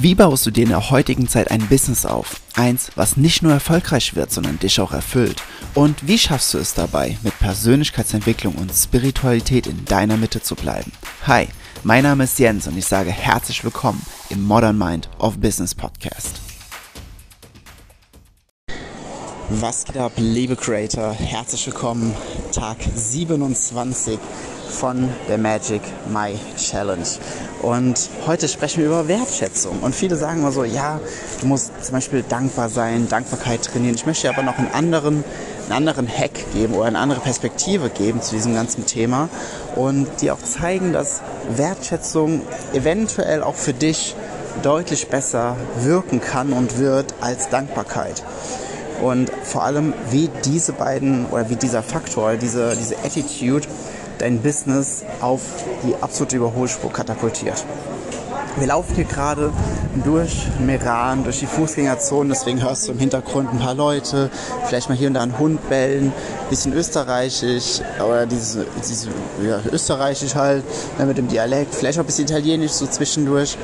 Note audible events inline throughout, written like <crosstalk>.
Wie baust du dir in der heutigen Zeit ein Business auf? Eins, was nicht nur erfolgreich wird, sondern dich auch erfüllt. Und wie schaffst du es dabei, mit Persönlichkeitsentwicklung und Spiritualität in deiner Mitte zu bleiben? Hi, mein Name ist Jens und ich sage herzlich willkommen im Modern Mind of Business Podcast. Was geht ab, liebe Creator? Herzlich willkommen, Tag 27 von der Magic My Challenge. Und heute sprechen wir über Wertschätzung. Und viele sagen immer so, ja, du musst zum Beispiel dankbar sein, Dankbarkeit trainieren. Ich möchte aber noch einen anderen, einen anderen Hack geben oder eine andere Perspektive geben zu diesem ganzen Thema und dir auch zeigen, dass Wertschätzung eventuell auch für dich deutlich besser wirken kann und wird als Dankbarkeit. Und vor allem, wie diese beiden oder wie dieser Faktor, diese, diese Attitude dein Business auf die absolute Überholspur katapultiert. Wir laufen hier gerade durch Meran, durch die Fußgängerzone, deswegen hörst du im Hintergrund ein paar Leute, vielleicht mal hier und da einen Hund bellen, bisschen österreichisch, oder dieses, dieses ja, österreichisch halt, ne, mit dem Dialekt, vielleicht auch ein bisschen italienisch so zwischendurch.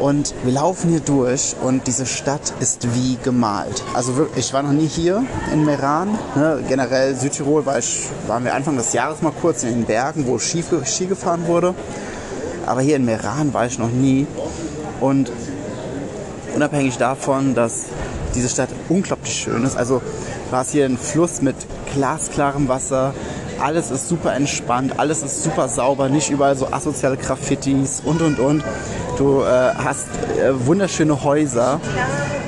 Und wir laufen hier durch und diese Stadt ist wie gemalt. Also ich war noch nie hier in Meran. Ne? Generell Südtirol war ich, waren wir Anfang des Jahres mal kurz in den Bergen, wo Ski, Ski gefahren wurde. Aber hier in Meran war ich noch nie. Und unabhängig davon, dass diese Stadt unglaublich schön ist. Also war es hier ein Fluss mit glasklarem Wasser. Alles ist super entspannt, alles ist super sauber, nicht überall so asoziale Graffitis und und und. Du äh, hast äh, wunderschöne Häuser.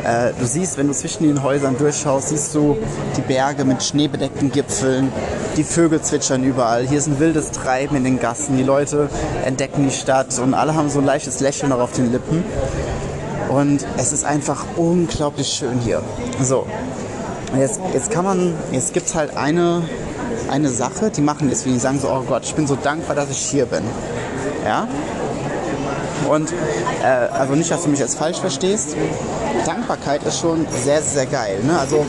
Äh, du siehst, wenn du zwischen den Häusern durchschaust, siehst du die Berge mit schneebedeckten Gipfeln. Die Vögel zwitschern überall. Hier ist ein wildes Treiben in den Gassen. Die Leute entdecken die Stadt und alle haben so ein leichtes Lächeln noch auf den Lippen. Und es ist einfach unglaublich schön hier. So, jetzt, jetzt kann man, jetzt gibt es halt eine, eine Sache, die machen deswegen, die sagen so, oh Gott, ich bin so dankbar, dass ich hier bin. Ja, und äh, also nicht, dass du mich jetzt falsch verstehst. Dankbarkeit ist schon sehr, sehr geil. Ne? Also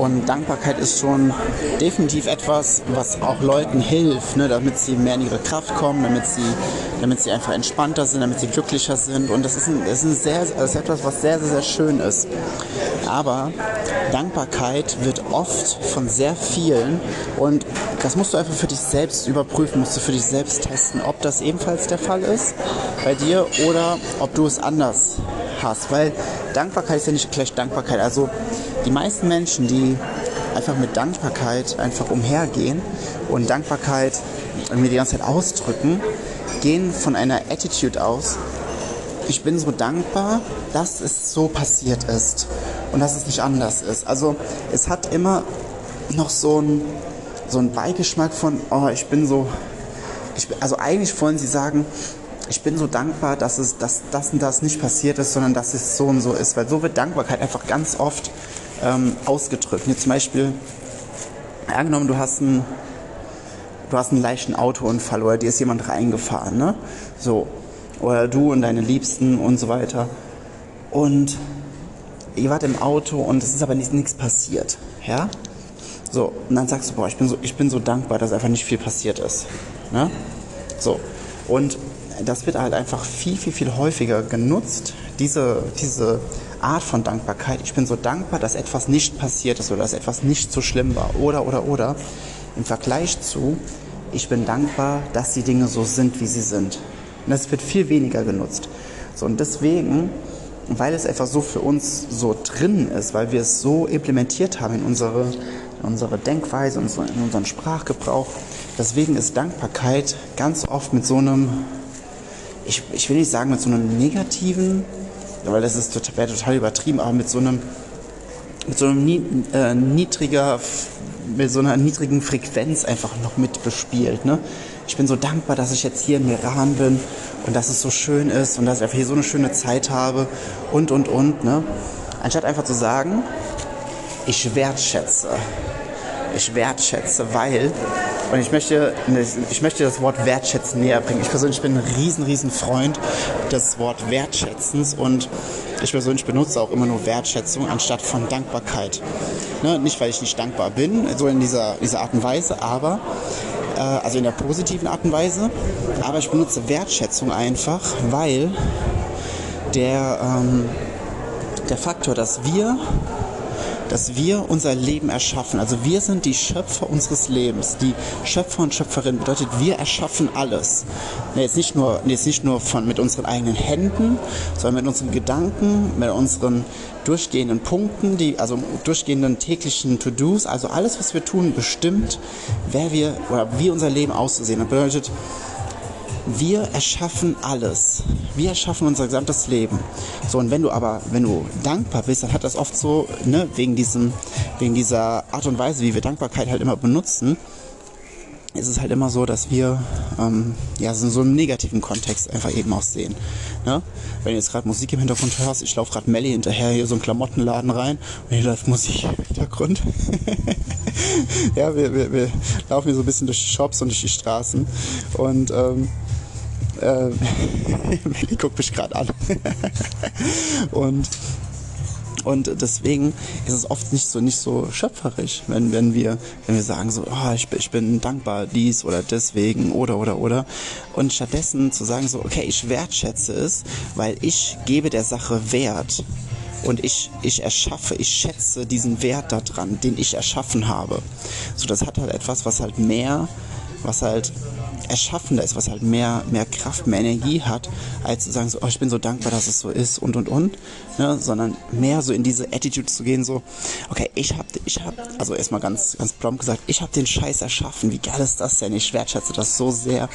und Dankbarkeit ist schon definitiv etwas, was auch Leuten hilft, ne, damit sie mehr in ihre Kraft kommen, damit sie, damit sie einfach entspannter sind, damit sie glücklicher sind. Und das ist, ein, das ist, ein sehr, das ist etwas, was sehr, sehr, sehr schön ist. Aber Dankbarkeit wird oft von sehr vielen und das musst du einfach für dich selbst überprüfen, musst du für dich selbst testen, ob das ebenfalls der Fall ist bei dir oder ob du es anders hast. Weil Dankbarkeit ist ja nicht gleich Dankbarkeit. Also die meisten Menschen, die einfach mit Dankbarkeit einfach umhergehen und Dankbarkeit mir die ganze Zeit ausdrücken, gehen von einer Attitude aus, ich bin so dankbar, dass es so passiert ist und dass es nicht anders ist. Also es hat immer noch so ein so Beigeschmack von, oh, ich bin so, ich, also eigentlich wollen sie sagen, ich bin so dankbar, dass es dass das und das nicht passiert ist, sondern dass es so und so ist. Weil so wird Dankbarkeit einfach ganz oft ähm, ausgedrückt. Hier zum Beispiel, angenommen, du hast einen, du hast einen leichten Autounfall oder dir ist jemand reingefahren, ne? So. Oder du und deine Liebsten und so weiter. Und ihr wart im Auto und es ist aber nichts passiert. Ja? So, und dann sagst du, boah, ich bin so, ich bin so dankbar, dass einfach nicht viel passiert ist. Ne? So, und das wird halt einfach viel, viel, viel häufiger genutzt, diese, diese Art von Dankbarkeit. Ich bin so dankbar, dass etwas nicht passiert ist oder dass etwas nicht so schlimm war. Oder, oder, oder. Im Vergleich zu, ich bin dankbar, dass die Dinge so sind, wie sie sind. Und das wird viel weniger genutzt. So, und deswegen, weil es einfach so für uns so drin ist, weil wir es so implementiert haben in unsere unsere Denkweise, in unseren Sprachgebrauch. Deswegen ist Dankbarkeit ganz oft mit so einem, ich, ich will nicht sagen mit so einem negativen, weil das ist wäre total übertrieben, aber mit so einem, mit so einem äh, niedriger, mit so einer niedrigen Frequenz einfach noch mit bespielt. Ne? Ich bin so dankbar, dass ich jetzt hier in Meran bin und dass es so schön ist und dass ich einfach hier so eine schöne Zeit habe und und und. Ne? Anstatt einfach zu sagen, ich wertschätze. Ich wertschätze, weil, und ich möchte, ich möchte das Wort wertschätzen näher bringen. Ich persönlich bin ein riesen, riesen Freund des Wort Wertschätzens und ich persönlich benutze auch immer nur Wertschätzung anstatt von Dankbarkeit. Ne? Nicht, weil ich nicht dankbar bin, so in dieser, dieser Art und Weise, aber äh, also in der positiven Art und Weise, aber ich benutze Wertschätzung einfach, weil der, ähm, der Faktor, dass wir dass wir unser Leben erschaffen. Also wir sind die Schöpfer unseres Lebens. Die Schöpfer und Schöpferin bedeutet, wir erschaffen alles. Jetzt nicht nur, jetzt nicht nur von, mit unseren eigenen Händen, sondern mit unseren Gedanken, mit unseren durchgehenden Punkten, die, also durchgehenden täglichen To-Dos. Also alles, was wir tun, bestimmt, wer wir oder wie unser Leben auszusehen. Das bedeutet, wir erschaffen alles. Wir erschaffen unser gesamtes Leben. So, und wenn du aber, wenn du dankbar bist, dann hat das oft so, ne, wegen diesem, wegen dieser Art und Weise, wie wir Dankbarkeit halt immer benutzen, ist es halt immer so, dass wir ähm, ja so in so einem negativen Kontext einfach eben auch sehen. Ne? Wenn du jetzt gerade Musik im Hintergrund hörst, ich laufe gerade Melly hinterher hier so einen Klamottenladen rein und hier läuft Musik im Hintergrund. <laughs> ja, wir, wir, wir laufen hier so ein bisschen durch die Shops und durch die Straßen und ähm, äh, <laughs> Melly guckt mich gerade an. <laughs> und und deswegen ist es oft nicht so, nicht so schöpferisch, wenn, wenn, wir, wenn wir sagen so, oh, ich, ich bin dankbar dies oder deswegen oder oder oder. Und stattdessen zu sagen so, okay, ich wertschätze es, weil ich gebe der Sache Wert. Und ich, ich erschaffe, ich schätze diesen Wert daran, den ich erschaffen habe. So, das hat halt etwas, was halt mehr, was halt erschaffender ist, was halt mehr, mehr Kraft, mehr Energie hat, als zu sagen, so, oh, ich bin so dankbar, dass es so ist und und und, ne? sondern mehr so in diese Attitude zu gehen, so, okay, ich hab, ich hab, also erstmal ganz, ganz plump gesagt, ich habe den Scheiß erschaffen, wie geil ist das denn? Ich wertschätze das so sehr,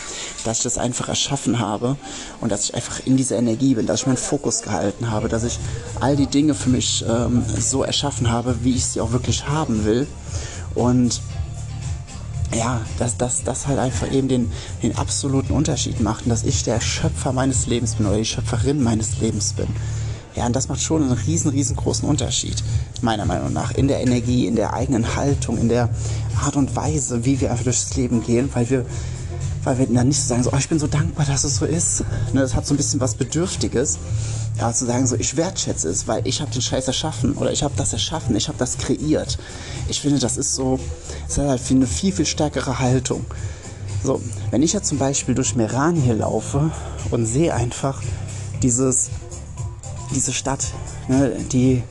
dass ich das einfach erschaffen habe und dass ich einfach in dieser Energie bin, dass ich meinen Fokus gehalten habe, dass ich all die Dinge für mich ähm, so erschaffen habe, wie ich sie auch wirklich haben will und ja, dass das, das halt einfach eben den, den absoluten Unterschied macht, dass ich der Schöpfer meines Lebens bin oder die Schöpferin meines Lebens bin. Ja, und das macht schon einen riesen, riesengroßen Unterschied, meiner Meinung nach, in der Energie, in der eigenen Haltung, in der Art und Weise, wie wir einfach durchs Leben gehen, weil wir, weil wir dann nicht so sagen, so, oh, ich bin so dankbar, dass es so ist. Ne, das hat so ein bisschen was Bedürftiges ja, zu sagen, so ich wertschätze es, weil ich habe den Scheiß erschaffen oder ich habe das erschaffen, ich habe das kreiert. Ich finde, das ist so, das hat halt eine viel, viel stärkere Haltung. So, wenn ich jetzt zum Beispiel durch Meran hier laufe und sehe einfach dieses, diese Stadt, ne, die,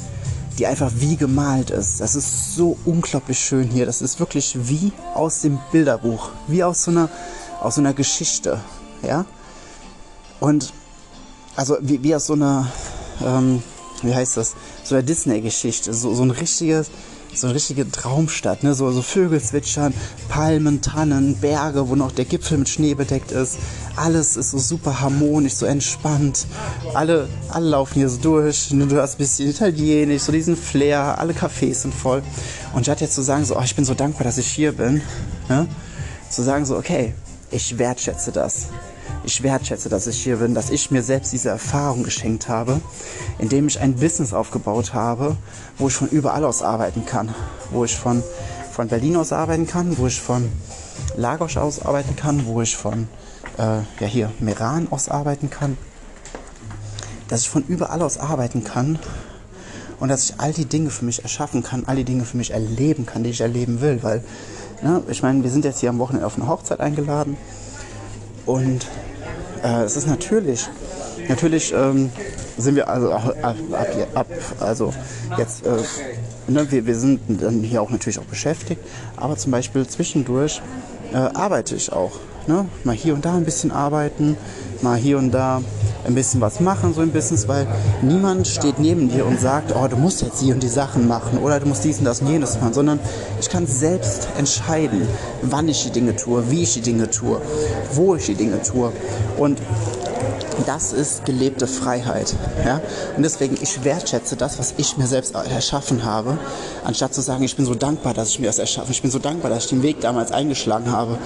die einfach wie gemalt ist. Das ist so unglaublich schön hier. Das ist wirklich wie aus dem Bilderbuch, wie aus so einer, aus so einer Geschichte, ja. Und also wie, wie aus so einer, ähm, wie heißt das, so einer Disney-Geschichte, so, so ein richtiges, so eine richtige Traumstadt, ne? so, so Vögel zwitschern, Palmen, Tannen, Berge, wo noch der Gipfel mit Schnee bedeckt ist. Alles ist so super harmonisch, so entspannt. Alle, alle laufen hier so durch. Ne? Du hörst ein bisschen Italienisch, so diesen Flair, alle Cafés sind voll. Und statt jetzt zu sagen, so, oh, ich bin so dankbar, dass ich hier bin, ne? zu sagen, so, okay, ich wertschätze das ich wertschätze, dass ich hier bin, dass ich mir selbst diese Erfahrung geschenkt habe, indem ich ein Business aufgebaut habe, wo ich von überall aus arbeiten kann, wo ich von, von Berlin aus arbeiten kann, wo ich von Lagos aus arbeiten kann, wo ich von äh, ja hier Meran aus arbeiten kann, dass ich von überall aus arbeiten kann und dass ich all die Dinge für mich erschaffen kann, all die Dinge für mich erleben kann, die ich erleben will, weil ne, ich meine, wir sind jetzt hier am Wochenende auf eine Hochzeit eingeladen und äh, es ist natürlich, natürlich ähm, sind wir also ab, ab, ab also jetzt, äh, ne, wir, wir sind dann hier auch natürlich auch beschäftigt, aber zum Beispiel zwischendurch äh, arbeite ich auch. Ne? Mal hier und da ein bisschen arbeiten, mal hier und da ein bisschen was machen, so ein Business, weil niemand steht neben dir und sagt, oh, du musst jetzt die und die Sachen machen oder du musst dies und das und jenes machen, sondern ich kann selbst entscheiden, wann ich die Dinge tue, wie ich die Dinge tue, wo ich die Dinge tue. Und das ist gelebte Freiheit. Ja? Und deswegen, ich wertschätze das, was ich mir selbst erschaffen habe, anstatt zu sagen, ich bin so dankbar, dass ich mir das erschaffen Ich bin so dankbar, dass ich den Weg damals eingeschlagen habe.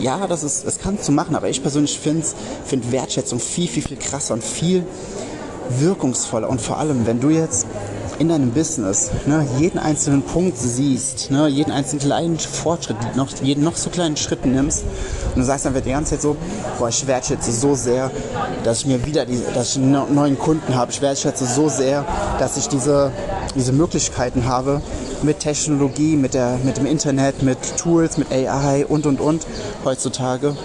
Ja, das, ist, das kannst du machen, aber ich persönlich finde find Wertschätzung viel, viel, viel krasser und viel wirkungsvoller. Und vor allem, wenn du jetzt in deinem Business ne, jeden einzelnen Punkt siehst, ne, jeden einzelnen kleinen Fortschritt, noch, jeden noch so kleinen Schritt nimmst und du sagst dann die ganze Zeit so, boah, ich wertschätze so sehr, dass ich mir wieder die, dass ich einen neuen Kunden habe. Ich wertschätze so sehr, dass ich diese, diese Möglichkeiten habe mit Technologie, mit, der, mit dem Internet, mit Tools, mit AI und und und heutzutage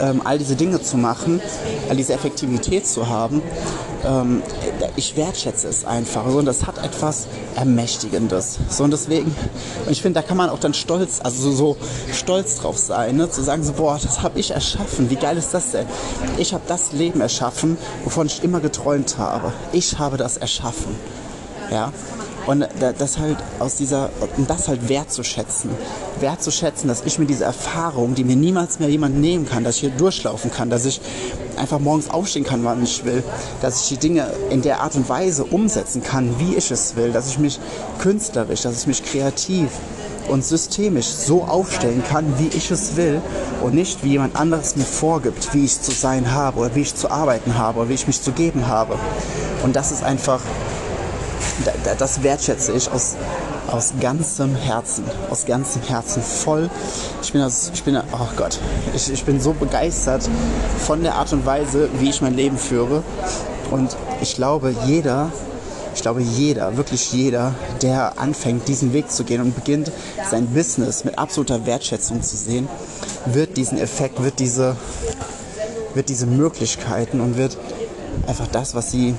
ähm, all diese Dinge zu machen, all diese Effektivität zu haben, ähm, ich wertschätze es einfach. und das hat etwas Ermächtigendes. So, und deswegen, ich finde, da kann man auch dann stolz, also so, so stolz drauf sein, ne? zu sagen so, boah, das habe ich erschaffen. Wie geil ist das denn? Ich habe das Leben erschaffen, wovon ich immer geträumt habe. Ich habe das erschaffen. Ja, und das halt aus dieser, das halt wertzuschätzen. Wertzuschätzen, dass ich mir diese Erfahrung, die mir niemals mehr jemand nehmen kann, dass ich hier durchlaufen kann, dass ich einfach morgens aufstehen kann, wann ich will, dass ich die Dinge in der Art und Weise umsetzen kann, wie ich es will, dass ich mich künstlerisch, dass ich mich kreativ und systemisch so aufstellen kann, wie ich es will und nicht wie jemand anderes mir vorgibt, wie ich zu sein habe oder wie ich zu arbeiten habe oder wie ich mich zu geben habe. Und das ist einfach das wertschätze ich aus, aus ganzem Herzen, aus ganzem Herzen voll. Ich bin, das, ich bin, oh Gott, ich, ich bin so begeistert von der Art und Weise, wie ich mein Leben führe. Und ich glaube, jeder, ich glaube, jeder, wirklich jeder, der anfängt, diesen Weg zu gehen und beginnt, sein Business mit absoluter Wertschätzung zu sehen, wird diesen Effekt, wird diese, wird diese Möglichkeiten und wird einfach das, was sie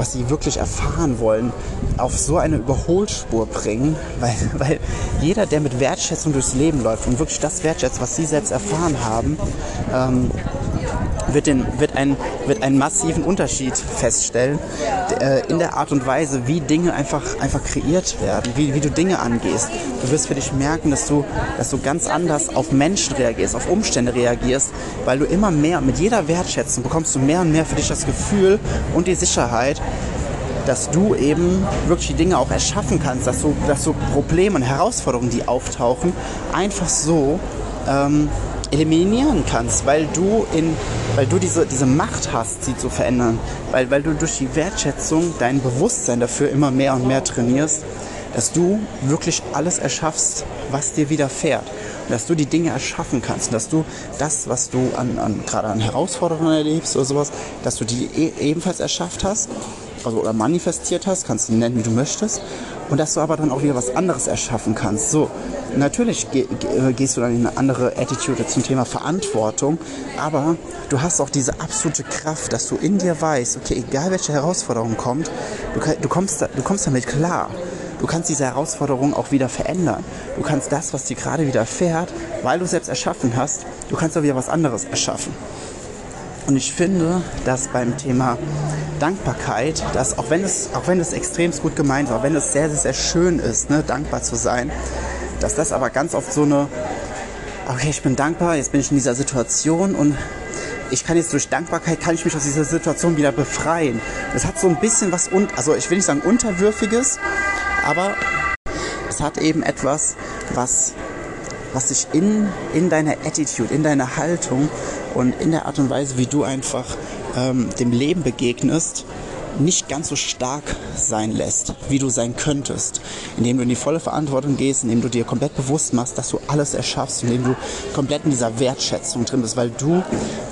was sie wirklich erfahren wollen, auf so eine Überholspur bringen, weil, weil jeder, der mit Wertschätzung durchs Leben läuft und wirklich das wertschätzt, was sie selbst erfahren haben, ähm, wird, den, wird, ein, wird einen massiven Unterschied feststellen äh, in der Art und Weise, wie Dinge einfach, einfach kreiert werden, wie, wie du Dinge angehst. Du wirst für dich merken, dass du, dass du ganz anders auf Menschen reagierst, auf Umstände reagierst, weil du immer mehr, mit jeder Wertschätzung bekommst du mehr und mehr für dich das Gefühl und die Sicherheit, dass du eben wirklich die Dinge auch erschaffen kannst, dass du, dass du Probleme und Herausforderungen, die auftauchen, einfach so ähm, eliminieren kannst, weil du, in, weil du diese, diese Macht hast, sie zu verändern, weil, weil du durch die Wertschätzung dein Bewusstsein dafür immer mehr und mehr trainierst, dass du wirklich alles erschaffst, was dir widerfährt. Und dass du die Dinge erschaffen kannst. Und dass du das, was du an, an, gerade an Herausforderungen erlebst oder sowas, dass du die e ebenfalls erschafft hast also, oder manifestiert hast, kannst du nennen, wie du möchtest. Und dass du aber dann auch wieder was anderes erschaffen kannst. So, natürlich ge ge gehst du dann in eine andere Attitude zum Thema Verantwortung, aber du hast auch diese absolute Kraft, dass du in dir weißt, okay, egal welche Herausforderung kommt, du, du, kommst, da, du kommst damit klar. Du kannst diese Herausforderung auch wieder verändern. Du kannst das, was dir gerade widerfährt, weil du selbst erschaffen hast, du kannst auch wieder was anderes erschaffen. Und ich finde, dass beim Thema Dankbarkeit, dass auch wenn es, auch wenn es extrem gut gemeint auch wenn es sehr, sehr, sehr schön ist, ne, dankbar zu sein, dass das aber ganz oft so eine, okay, ich bin dankbar, jetzt bin ich in dieser Situation und ich kann jetzt durch Dankbarkeit, kann ich mich aus dieser Situation wieder befreien. Das hat so ein bisschen was, un also ich will nicht sagen unterwürfiges, aber es hat eben etwas, was, was sich in, in deiner Attitude, in deiner Haltung und in der Art und Weise, wie du einfach ähm, dem Leben begegnest, nicht ganz so stark sein lässt, wie du sein könntest, indem du in die volle Verantwortung gehst, indem du dir komplett bewusst machst, dass du alles erschaffst, indem du komplett in dieser Wertschätzung drin bist, weil du,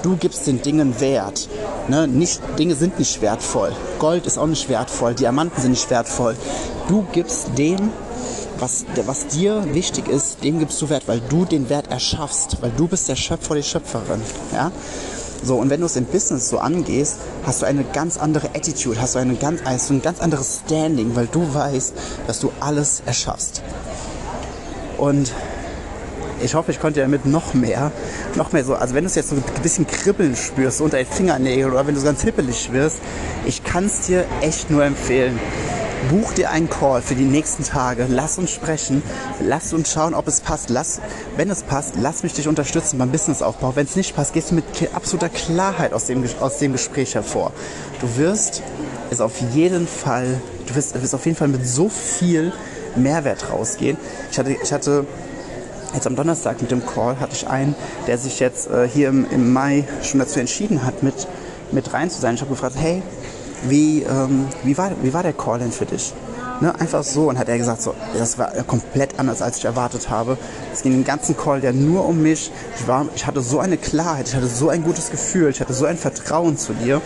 du gibst den Dingen Wert. Ne? Nicht, Dinge sind nicht wertvoll. Gold ist auch nicht wertvoll, Diamanten sind nicht wertvoll. Du gibst dem was, was dir wichtig ist, dem gibst du Wert, weil du den Wert erschaffst, weil du bist der Schöpfer, die Schöpferin. Ja? So, und wenn du es im Business so angehst, hast du eine ganz andere Attitude, hast du, eine ganz, hast ein ganz anderes Standing, weil du weißt, dass du alles erschaffst. Und ich hoffe, ich konnte damit noch mehr, noch mehr so, also wenn du es jetzt so ein bisschen kribbeln spürst unter den Fingernägeln oder wenn du ganz hippelig wirst, ich kann es dir echt nur empfehlen. Buch dir einen Call für die nächsten Tage. Lass uns sprechen. Lass uns schauen, ob es passt. Lass, wenn es passt, lass mich dich unterstützen beim Businessaufbau. Wenn es nicht passt, gehst du mit absoluter Klarheit aus dem, aus dem Gespräch hervor. Du wirst es auf jeden Fall, du wirst, du wirst auf jeden Fall mit so viel Mehrwert rausgehen. Ich hatte, ich hatte Jetzt am Donnerstag mit dem Call hatte ich einen, der sich jetzt äh, hier im, im Mai schon dazu entschieden hat, mit, mit rein zu sein. Ich habe gefragt, hey, wie, ähm, wie, war, wie war der Call denn für dich? Ne, einfach so. Und hat er gesagt, so, das war komplett anders, als ich erwartet habe. Es ging den ganzen Call ja nur um mich. Ich, war, ich hatte so eine Klarheit, ich hatte so ein gutes Gefühl, ich hatte so ein Vertrauen zu dir.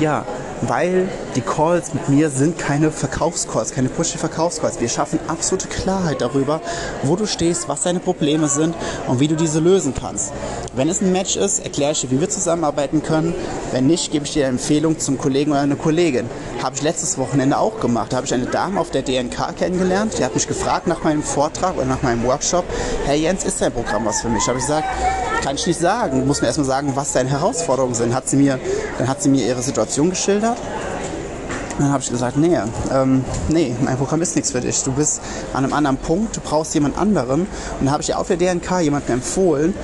Ja, weil die Calls mit mir sind keine Verkaufscalls, keine Pushy-Verkaufscalls. Wir schaffen absolute Klarheit darüber, wo du stehst, was deine Probleme sind und wie du diese lösen kannst. Wenn es ein Match ist, erkläre ich dir, wie wir zusammenarbeiten können. Wenn nicht, gebe ich dir eine Empfehlung zum Kollegen oder einer Kollegin. Habe ich letztes Wochenende auch gemacht. Da habe ich eine Dame auf der DNK kennengelernt. Die hat mich gefragt nach meinem Vortrag oder nach meinem Workshop. Hey Jens, ist dein Programm was für mich? Habe ich gesagt, kann ich nicht sagen. Du musst mir erstmal sagen, was deine Herausforderungen sind. Hat sie mir, dann hat sie mir ihre Situation geschildert. Dann habe ich gesagt, nee, ähm, nee, mein Programm ist nichts für dich. Du bist an einem anderen Punkt, du brauchst jemand anderen. Und dann habe ich dir auf der DNK jemanden empfohlen.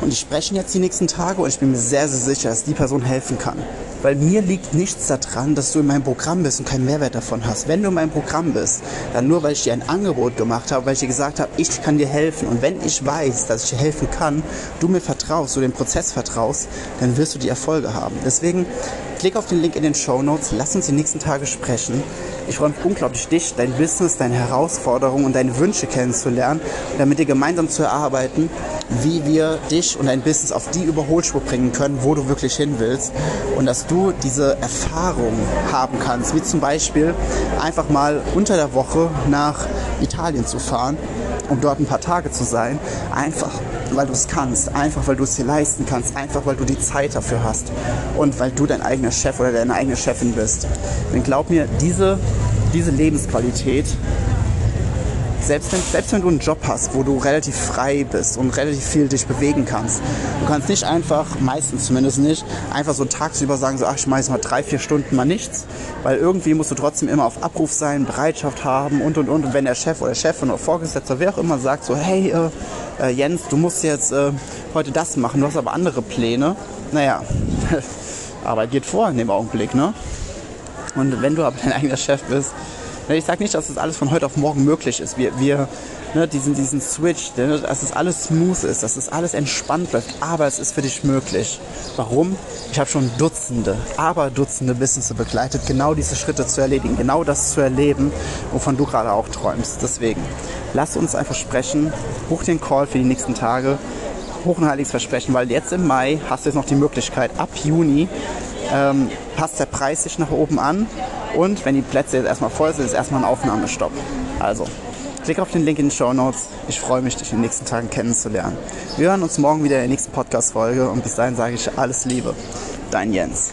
Und die sprechen jetzt die nächsten Tage und ich bin mir sehr, sehr sicher, dass die Person helfen kann. Weil mir liegt nichts daran, dass du in meinem Programm bist und keinen Mehrwert davon hast. Wenn du in meinem Programm bist, dann nur, weil ich dir ein Angebot gemacht habe, weil ich dir gesagt habe, ich kann dir helfen. Und wenn ich weiß, dass ich dir helfen kann, du mir vertraust, du dem Prozess vertraust, dann wirst du die Erfolge haben. Deswegen klick auf den Link in den Show Notes, lass uns die nächsten Tage sprechen. Ich freue mich unglaublich, dich, dein Business, deine Herausforderungen und deine Wünsche kennenzulernen und damit dir gemeinsam zu erarbeiten, wie wir dich und dein Business auf die Überholspur bringen können, wo du wirklich hin willst. Und dass du diese Erfahrung haben kannst, wie zum Beispiel einfach mal unter der Woche nach Italien zu fahren, um dort ein paar Tage zu sein. Einfach weil du es kannst, einfach weil du es dir leisten kannst, einfach weil du die Zeit dafür hast und weil du dein eigener Chef oder deine eigene Chefin bist. Denn glaub mir, diese, diese Lebensqualität selbst wenn, selbst wenn du einen Job hast, wo du relativ frei bist und relativ viel dich bewegen kannst, du kannst nicht einfach, meistens zumindest nicht, einfach so tagsüber sagen, so, ach, ich schmeiß mal drei, vier Stunden mal nichts, weil irgendwie musst du trotzdem immer auf Abruf sein, Bereitschaft haben und und und. Und wenn der Chef oder Chefin oder Vorgesetzter, wer auch immer sagt, so, hey, äh, äh, Jens, du musst jetzt äh, heute das machen, du hast aber andere Pläne, naja, <laughs> Arbeit geht vor in dem Augenblick, ne? Und wenn du aber dein eigener Chef bist, ich sage nicht, dass das alles von heute auf morgen möglich ist. Wir, wir ne, diesen, diesen Switch, ne, dass es alles smooth ist, dass es alles entspannt läuft, aber es ist für dich möglich. Warum? Ich habe schon Dutzende, aber Dutzende Business begleitet, genau diese Schritte zu erledigen, genau das zu erleben, wovon du gerade auch träumst. Deswegen, lass uns einfach sprechen, buch den Call für die nächsten Tage, hoch ein heiliges Versprechen, weil jetzt im Mai hast du jetzt noch die Möglichkeit, ab Juni ähm, passt der Preis sich nach oben an und wenn die Plätze jetzt erstmal voll sind, ist erstmal ein Aufnahmestopp. Also, klick auf den Link in den Show Notes. Ich freue mich, dich in den nächsten Tagen kennenzulernen. Wir hören uns morgen wieder in der nächsten Podcast-Folge und bis dahin sage ich alles Liebe. Dein Jens.